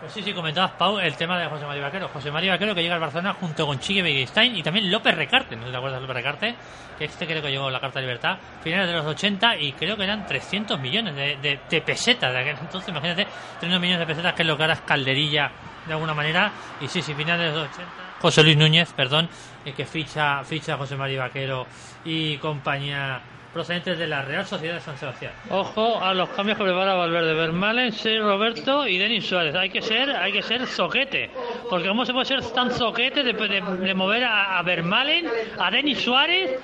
Pues sí, sí, comentabas, Pau, el tema de José María Vaquero. José María Vaquero que llega al Barcelona junto con Chique Beguestein y también López Recarte, ¿no te acuerdas de López Recarte? Que este creo que llegó la Carta de Libertad, finales de los 80 y creo que eran 300 millones de, pesetas de aquel entonces. Imagínate, 300 millones de pesetas que es lo que calderilla de alguna manera. Y sí, sí, finales de los 80. José Luis Núñez, perdón, eh, que ficha, ficha José María Vaquero y compañía procedentes de la Real Sociedad de San Sebastián. Ojo a los cambios que prepara Valverde, Vermalen, Sergio Roberto y Denis Suárez. Hay que ser, hay que ser soquete, porque cómo se puede ser tan soquete de, de, mover a, a Vermalen, a Denis Suárez.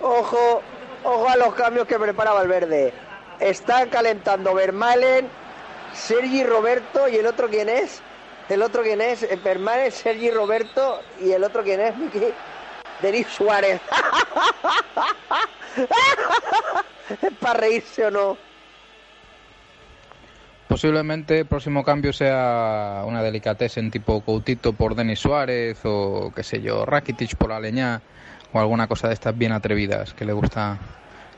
ojo, ojo a los cambios que prepara Valverde. Está calentando Vermalen, Sergi Roberto y el otro quién es. El otro quién es, Vermalen, Sergi Roberto y el otro quién es, Miki. Denis Suárez. ¿Es para reírse o no? Posiblemente el próximo cambio sea una en tipo Coutito por Denis Suárez o qué sé yo, Rakitic por Aleñá o alguna cosa de estas bien atrevidas que le gusta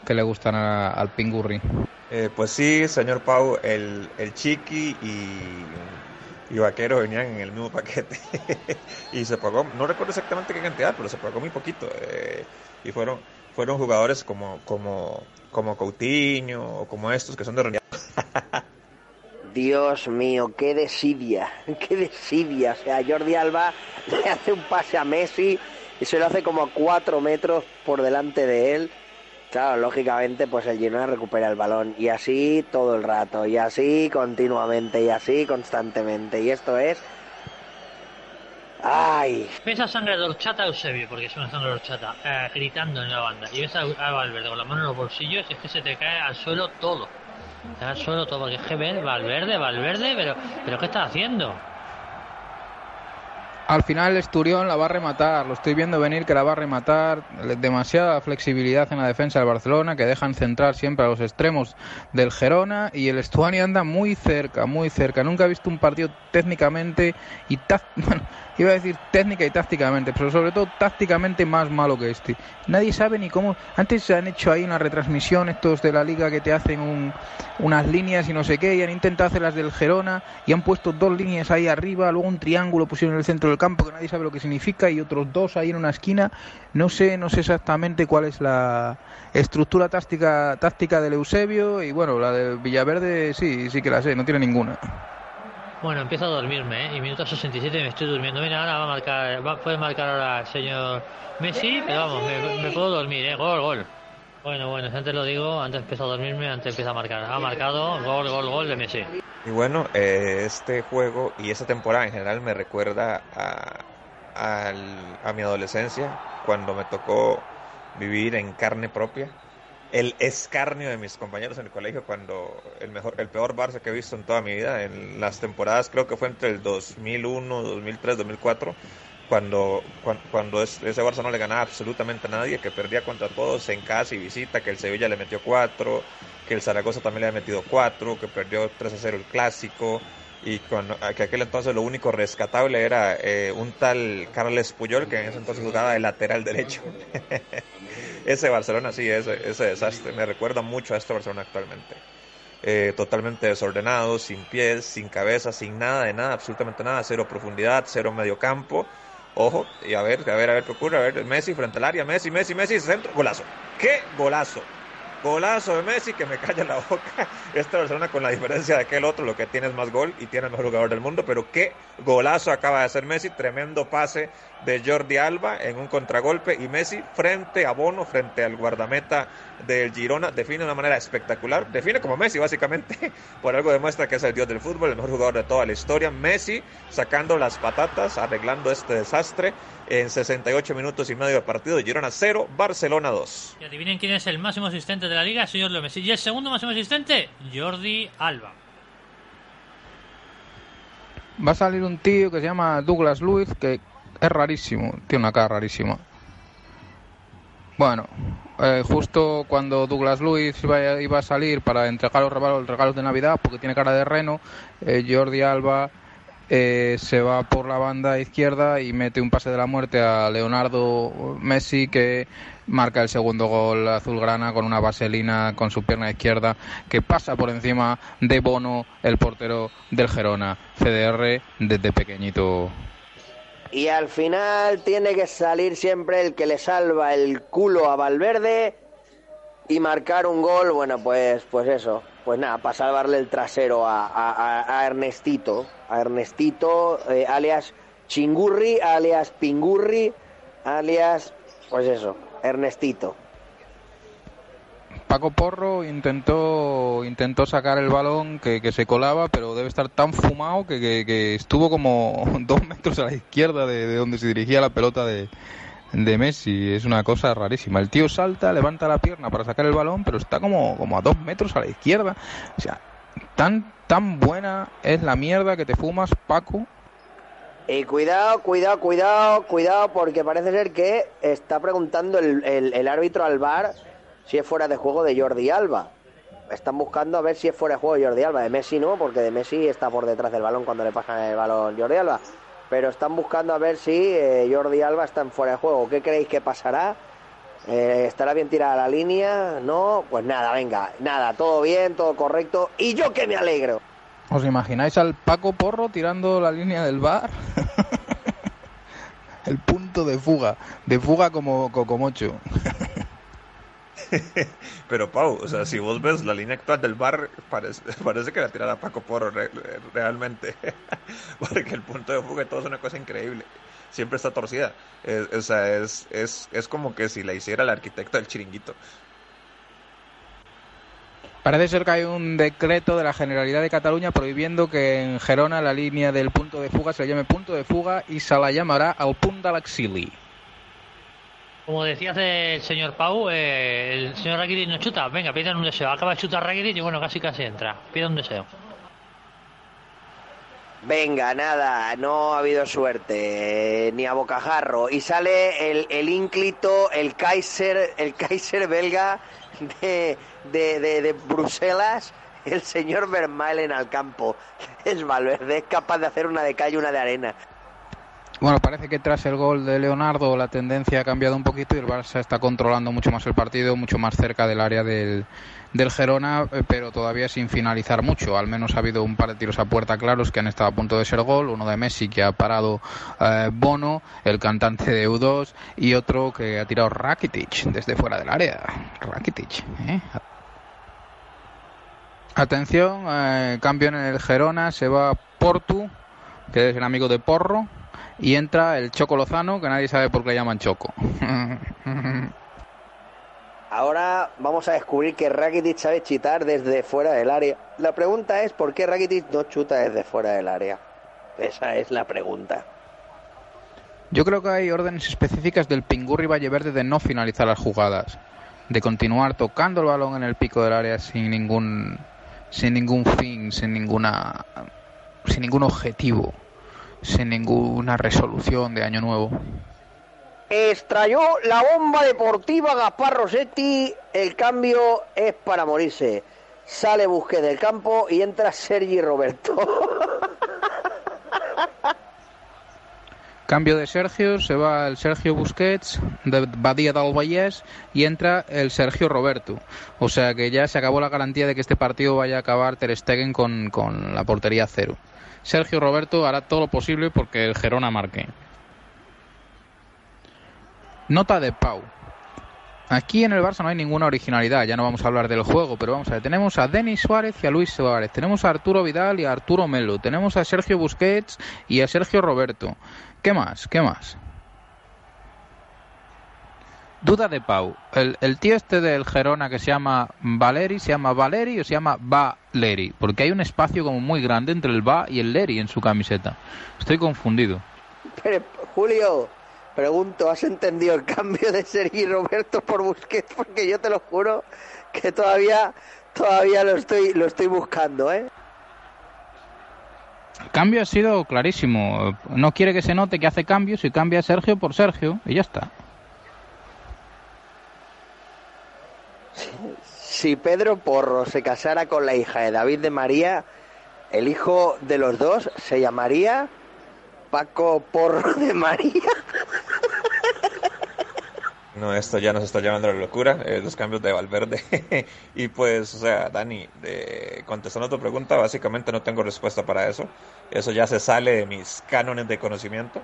que le gustan al Pingurri. Eh, pues sí, señor Pau, el, el Chiqui y y Vaquero venían en el mismo paquete y se pagó, no recuerdo exactamente qué cantidad, pero se pagó muy poquito eh, y fueron fueron jugadores como como como Coutinho o como estos que son de. Dios mío, qué desidia, qué desidia. O sea, Jordi Alba le hace un pase a Messi y se lo hace como a cuatro metros por delante de él Claro, lógicamente, pues el Girona recupera el balón y así todo el rato, y así continuamente, y así constantemente. Y esto es. ¡Ay! Ves a sangre de horchata Eusebio, porque es una sangre de horchata, eh, gritando en la banda. Y ves a, Valverde con la mano en los bolsillos y es que se te cae al suelo todo. Al suelo todo, porque es que ves Valverde, Valverde, pero, pero ¿qué está haciendo? Al final Esturión la va a rematar, lo estoy viendo venir que la va a rematar, demasiada flexibilidad en la defensa del Barcelona que dejan centrar siempre a los extremos del Gerona. Y el Estuani anda muy cerca, muy cerca. Nunca he visto un partido técnicamente y bueno, iba a decir técnica y tácticamente, pero sobre todo tácticamente más malo que este. Nadie sabe ni cómo. Antes se han hecho ahí una retransmisión estos de la liga que te hacen unas líneas y no sé qué, y han intentado hacer las del Gerona y han puesto dos líneas ahí arriba, luego un triángulo pusieron en el centro del campo que nadie sabe lo que significa y otros dos ahí en una esquina. No sé, no sé exactamente cuál es la estructura táctica, táctica del Eusebio y bueno, la de Villaverde sí, sí que la sé, no tiene ninguna. Bueno, empiezo a dormirme, ¿eh? Y minuto 67 me estoy durmiendo. Mira, ahora va a marcar, va, puede marcar ahora el señor Messi, pero vamos, me, puedo dormir, ¿eh? Gol, gol. Bueno, bueno, antes lo digo, antes empiezo a dormirme, antes empieza a marcar. Ha marcado gol, gol, gol de Messi. Y bueno, eh, este juego y esta temporada en general me recuerda a, a mi adolescencia, cuando me tocó vivir en carne propia el escarnio de mis compañeros en el colegio cuando el mejor el peor Barça que he visto en toda mi vida en las temporadas creo que fue entre el 2001 2003 2004 cuando cuando, ese Barça no le ganaba absolutamente a nadie que perdía contra todos en casa y visita que el Sevilla le metió cuatro que el Zaragoza también le había metido cuatro que perdió 3 a 0 el clásico y cuando, que aquel entonces lo único rescatable era eh, un tal Carles Puyol que en ese entonces jugaba de lateral derecho ese Barcelona sí, ese, desastre, me recuerda mucho a este Barcelona actualmente. Eh, totalmente desordenado, sin pies, sin cabeza, sin nada de nada, absolutamente nada, cero profundidad, cero medio campo. Ojo, y a ver, a ver, a ver qué ocurre, a ver, Messi frente al área, Messi, Messi, Messi, centro, golazo. ¡Qué golazo! Golazo de Messi que me calla la boca. Esta Barcelona con la diferencia de aquel otro, lo que tiene es más gol y tiene el mejor jugador del mundo, pero qué golazo acaba de hacer Messi, tremendo pase de Jordi Alba en un contragolpe y Messi frente a Bono, frente al guardameta del Girona, define de una manera espectacular, define como Messi básicamente, por algo demuestra que es el dios del fútbol, el mejor jugador de toda la historia, Messi sacando las patatas, arreglando este desastre en 68 minutos y medio de partido, Girona 0, Barcelona 2. Y adivinen quién es el máximo asistente de la liga, señor Leo Messi, y el segundo máximo asistente, Jordi Alba. Va a salir un tío que se llama Douglas Luiz, que es rarísimo, tiene una cara rarísima. Bueno, eh, justo cuando Douglas Luiz iba, iba, a salir para entregar los regalos, regalos, de Navidad, porque tiene cara de reno, eh, Jordi Alba eh, se va por la banda izquierda y mete un pase de la muerte a Leonardo Messi que marca el segundo gol azulgrana con una vaselina con su pierna izquierda que pasa por encima de Bono, el portero del Gerona, CDR desde pequeñito. Y al final tiene que salir siempre el que le salva el culo a Valverde y marcar un gol, bueno, pues, pues eso, pues nada, para salvarle el trasero a, Ernestito, a Ernestito, eh, alias Chingurri, alias Pingurri, alias, pues eso, Ernestito. Paco Porro intentó intentó sacar el balón que, se colaba, pero debe estar tan fumado que, estuvo como dos metros a la izquierda de, de donde se dirigía la pelota de, de Messi. Es una cosa rarísima. El tío salta, levanta la pierna para sacar el balón, pero está como, como a dos metros a la izquierda. O sea, tan, tan buena es la mierda que te fumas, Paco. Y cuidado, cuidado, cuidado, cuidado, porque parece ser que está preguntando el, el, árbitro al bar si es fuera de juego de Jordi Alba. Están buscando a ver si es fuera de juego de Jordi Alba. De Messi no, porque de Messi está por detrás del balón cuando le pasan el balón Jordi Alba pero están buscando a ver si eh, Jordi Alba está en fuera de juego. ¿Qué creéis que pasará? Eh, ¿Estará bien tirada la línea? No, pues nada, venga, nada, todo bien, todo correcto. Y yo que me alegro. ¿Os imagináis al Paco Porro tirando la línea del bar? El punto de fuga, de fuga como Cocomocho. Pero Pau, o sea, si vos ves la línea actual del bar, parece, que la tirara Paco Porro realmente. Porque el punto de fuga y todo es una cosa increíble. Siempre está torcida. o sea, es, es, es como que si la hiciera el arquitecto del chiringuito. Parece ser que hay un decreto de la Generalidad de Cataluña prohibiendo que en Gerona la línea del punto de fuga se llame punto de fuga y se la llamará al punt de. Como decía el señor Pau, eh, el señor Rakitic no chuta. Venga, pidan un deseo. Acaba de chutar Rakitic y bueno, casi casi entra. Pida un deseo. Venga, nada, no ha habido suerte, eh, ni a bocajarro. Y sale el, el ínclito, el Kaiser, el Kaiser belga de, de, de, Bruselas, el señor Vermaelen al campo. Es Valverde, es capaz de hacer una de calle y una de arena. Bueno, parece que tras el gol de Leonardo la tendencia ha cambiado un poquito y el Barça está controlando mucho más el partido, mucho más cerca del área del, del Gerona, eh, pero todavía sin finalizar mucho. Al menos ha habido un par de tiros a puerta claros que han estado a punto de ser gol, uno de Messi que ha parado eh, Bono, el cantante de U2, y otro que ha tirado Rakitic desde fuera del área. Rakitic, ¿eh? Atención, cambio en el Gerona, se va Portu, que es el amigo de Porro, y entra el Choco Lozano, que nadie sabe por qué le llaman Choco. Ahora vamos a descubrir que Rakitic sabe chitar desde fuera del área. La pregunta es por qué Rakitic no chuta desde fuera del área. Esa es la pregunta. Yo creo que hay órdenes específicas del Pingurri Valleverde de no finalizar las jugadas, de continuar tocando el balón en el pico del área sin ningún sin ningún fin, sin ninguna sin ningún objetivo sin ninguna resolución de año nuevo. Extrayó la bomba deportiva Gaspar Rossetti. El cambio es para morirse. Sale Busquets del campo y entra Sergi Roberto. Cambio de Sergio, se va el Sergio Busquets de Badía del Vallès y entra el Sergio Roberto. O sea que ya se acabó la garantía de que este partido vaya a acabar Ter Stegen con, con la portería cero. Sergio Roberto hará todo lo posible porque el Gerona marque. Nota de Pau. Aquí en el Barça no hay ninguna originalidad, ya no vamos a hablar del juego, pero vamos a ver, tenemos a Denis Suárez y a Luis Suárez, tenemos a Arturo Vidal y a Arturo Melo, tenemos a Sergio Busquets y a Sergio Roberto. ¿Qué más? ¿Qué más? Duda de Pau. El, el, tío este del Gerona que se llama Valeri, ¿se llama Valeri o se llama Valeri? Porque hay un espacio como muy grande entre el Va y el Leri en su camiseta. Estoy confundido. Pero, Julio, pregunto, ¿has entendido el cambio de Sergi Roberto por Busquets? Porque yo te lo juro que todavía todavía lo estoy lo estoy buscando, ¿eh? El cambio ha sido clarísimo. No quiere que se note que hace cambios y cambia Sergio por Sergio y ya está. Si Pedro Porro se casara con la hija de David de María, el hijo de los dos se llamaría Paco Porro de María. No, esto ya nos está llevando a la locura, eh, los cambios de Valverde. y pues, o sea, Dani, eh, contestando tu pregunta, básicamente no tengo respuesta para eso. Eso ya se sale de mis cánones de conocimiento.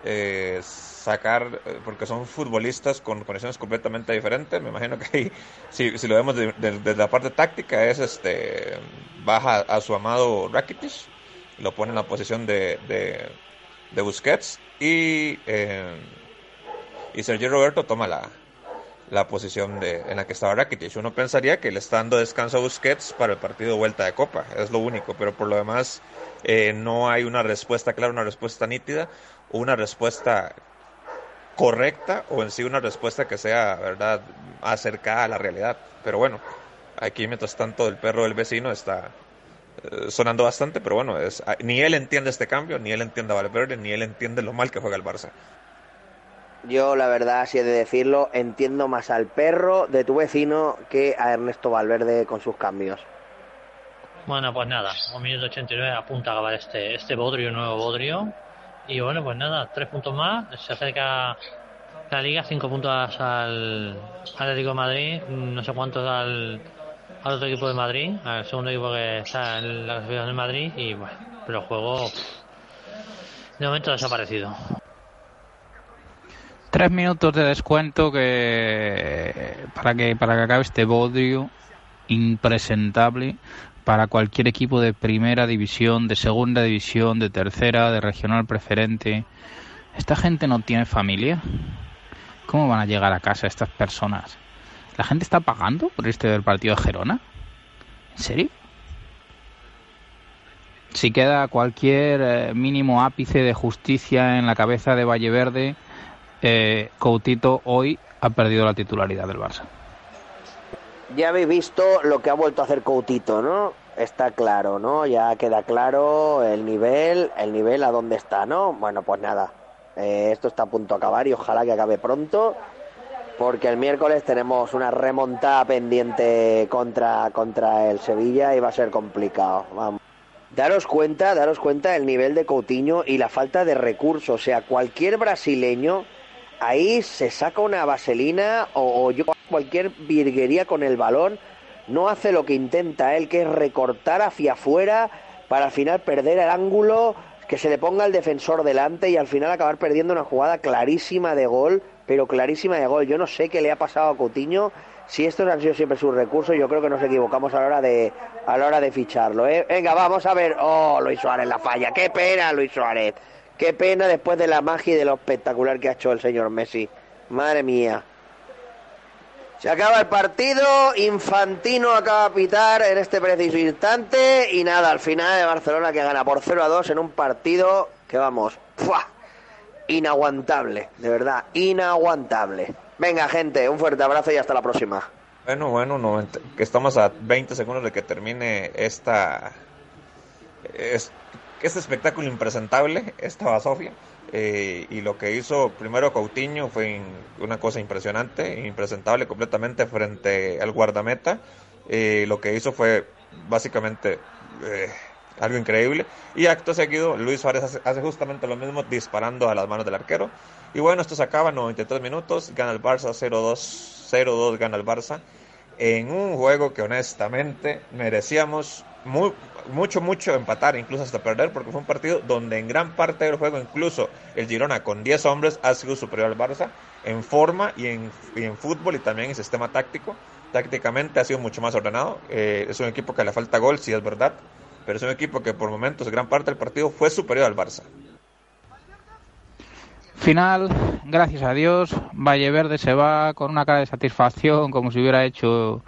Eh, sacar, porque son futbolistas con condiciones completamente diferentes. Me imagino que ahí, si, si lo vemos desde de, la parte táctica, es este baja a su amado Rakitic, lo pone en la posición de, de, de Busquets y, eh, y Sergio Roberto toma la, la posición de, en la que estaba Rakitic. Uno pensaría que le está dando descanso a Busquets para el partido de vuelta de Copa, es lo único, pero por lo demás eh, no hay una respuesta clara, una respuesta nítida, una respuesta correcta o en sí una respuesta que sea, verdad, acercada a la realidad. Pero bueno, aquí mientras tanto el perro del vecino está eh, sonando bastante, pero bueno, es, ni él entiende este cambio, ni él entiende a Valverde, ni él entiende lo mal que juega el Barça. Yo, la verdad, si he de decirlo, entiendo más al perro de tu vecino que a Ernesto Valverde con sus cambios. Bueno, pues nada, un minuto 89 apunta a acabar este, este bodrio, nuevo bodrio. Y bueno, pues nada, tres puntos más. Se acerca la liga, cinco puntos al Atlético de Madrid, no sé cuántos al, al otro equipo de Madrid, al segundo equipo que está en la clasificación de Madrid. Y bueno, pero el juego de momento ha desaparecido. Tres minutos de descuento que para que para que acabe este bodrio impresentable para cualquier equipo de primera división, de segunda división, de tercera, de regional preferente. ¿Esta gente no tiene familia? ¿Cómo van a llegar a casa estas personas? ¿La gente está pagando por este del partido de Gerona? ¿En serio? Si queda cualquier eh, mínimo ápice de justicia en la cabeza de Valleverde, eh, Coutito hoy ha perdido la titularidad del Barça ya habéis visto lo que ha vuelto a hacer Coutito, ¿no? Está claro, ¿no? Ya queda claro el nivel, el nivel a dónde está, ¿no? Bueno, pues nada, eh, esto está a punto de acabar y ojalá que acabe pronto, porque el miércoles tenemos una remontada pendiente contra, contra el Sevilla y va a ser complicado, vamos. Daros cuenta, daros cuenta del nivel de Coutinho y la falta de recursos, o sea, cualquier brasileño ahí se saca una vaselina o, yo cualquier virguería con el balón, no hace lo que intenta él, que es recortar hacia afuera para al final perder el ángulo, que se le ponga el defensor delante y al final acabar perdiendo una jugada clarísima de gol, pero clarísima de gol. Yo no sé qué le ha pasado a Coutinho, si estos han sido siempre sus recursos, yo creo que nos equivocamos a la hora de a la hora de ficharlo, ¿eh? Venga, vamos a ver. Oh, Luis Suárez la falla. Qué pena, Luis Suárez. Qué pena después de la magia y de lo espectacular que ha hecho el señor Messi. Madre mía. Se acaba el partido, Infantino acaba de pitar en este preciso instante y nada, al final de Barcelona que gana por 0 a 2 en un partido que vamos, ¡fua! inaguantable, de verdad, inaguantable. Venga gente, un fuerte abrazo y hasta la próxima. Bueno, bueno, que estamos a 20 segundos de que termine esta es, este espectáculo impresentable, esta basofia. Eh, y lo que hizo primero Coutinho fue una cosa impresionante, impresentable completamente frente al guardameta. Eh, lo que hizo fue básicamente eh, algo increíble. Y acto seguido, Luis Suárez hace, justamente lo mismo disparando a las manos del arquero. Y bueno, esto se acaba, 93 minutos, gana el Barça 0-2, 0-2 gana el Barça. En un juego que honestamente merecíamos muy, mucho, mucho empatar, incluso hasta perder, porque fue un partido donde en gran parte del juego, incluso el Girona con 10 hombres ha sido superior al Barça en forma y en, en fútbol y también en sistema táctico. Tácticamente ha sido mucho más ordenado. Eh, es un equipo que le falta gol, sí es verdad, pero es un equipo que por momentos, gran parte del partido, fue superior al Barça. Final, gracias a Dios, Valle Verde se va con una cara de satisfacción, como si hubiera hecho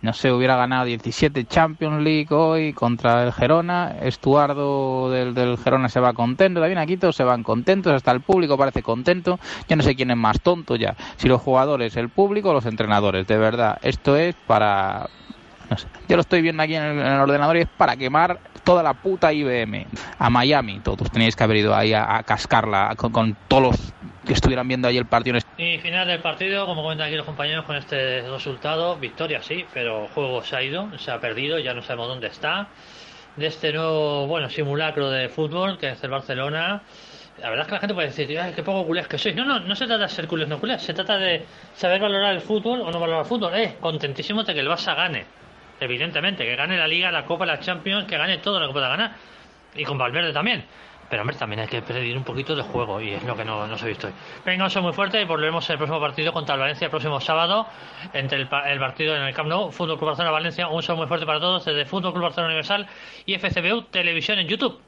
no sé, hubiera ganado 17 Champions League hoy contra el Gerona, Estuardo del, del Gerona se va contento, David Aquito se van contentos, hasta el público parece contento, yo no sé quién es más tonto ya, si los jugadores, el público o los entrenadores, de verdad, esto es para... No sé, yo lo estoy viendo aquí en el, en el ordenador y es para quemar toda la puta IBM a Miami, todos teníais que haber ido ahí a, a cascarla con, con todos los que estuvieran viendo ahí el partido. Y final del partido, como comentan aquí los compañeros con este resultado, victoria sí, pero juego se ha ido, se ha perdido, ya no sabemos dónde está. De este nuevo, bueno, simulacro de fútbol que es el Barcelona. La verdad es que la gente puede decir, Ay, qué poco culés que sois. No, no, no se trata de ser culés no culés, se trata de saber valorar el fútbol o no valorar el fútbol. Eh, contentísimo de que el Barça gane. Evidentemente, que gane la Liga, la Copa, la Champions, que gane todo lo que pueda ganar. Y con Valverde también. Pero hombre, también hay que pedir un poquito de juego y es lo que no, no se ha visto hoy. Venga, un muy fuerte y volvemos el próximo partido contra el Valencia el próximo sábado entre el, el partido en el Camp Nou, Fútbol Club Barcelona Valencia. Un saludo muy fuerte para todos desde Fútbol Club Barcelona Universal y FCBU Televisión en YouTube.